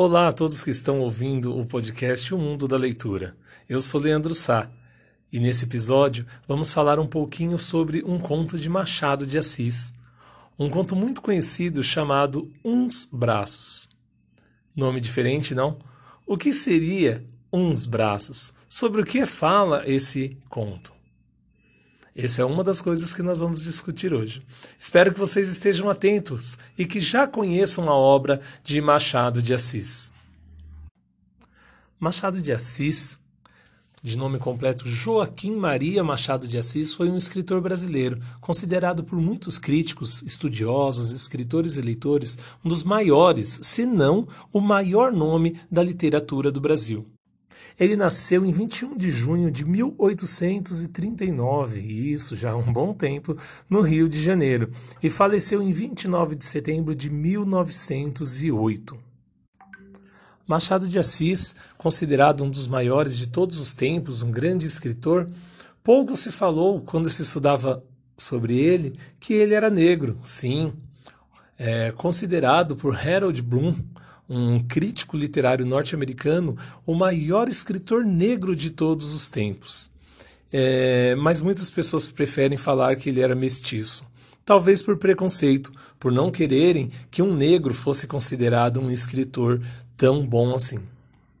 Olá a todos que estão ouvindo o podcast O Mundo da Leitura. Eu sou Leandro Sá e nesse episódio vamos falar um pouquinho sobre um conto de Machado de Assis, um conto muito conhecido chamado Uns Braços. Nome diferente, não? O que seria Uns Braços? Sobre o que fala esse conto? Essa é uma das coisas que nós vamos discutir hoje. Espero que vocês estejam atentos e que já conheçam a obra de Machado de Assis. Machado de Assis, de nome completo Joaquim Maria Machado de Assis, foi um escritor brasileiro, considerado por muitos críticos, estudiosos, escritores e leitores um dos maiores, se não o maior nome da literatura do Brasil. Ele nasceu em 21 de junho de 1839, isso já há um bom tempo, no Rio de Janeiro, e faleceu em 29 de setembro de 1908. Machado de Assis, considerado um dos maiores de todos os tempos, um grande escritor, pouco se falou quando se estudava sobre ele que ele era negro. Sim, é, considerado por Harold Bloom um crítico literário norte-americano, o maior escritor negro de todos os tempos. É, mas muitas pessoas preferem falar que ele era mestiço. Talvez por preconceito, por não quererem que um negro fosse considerado um escritor tão bom assim.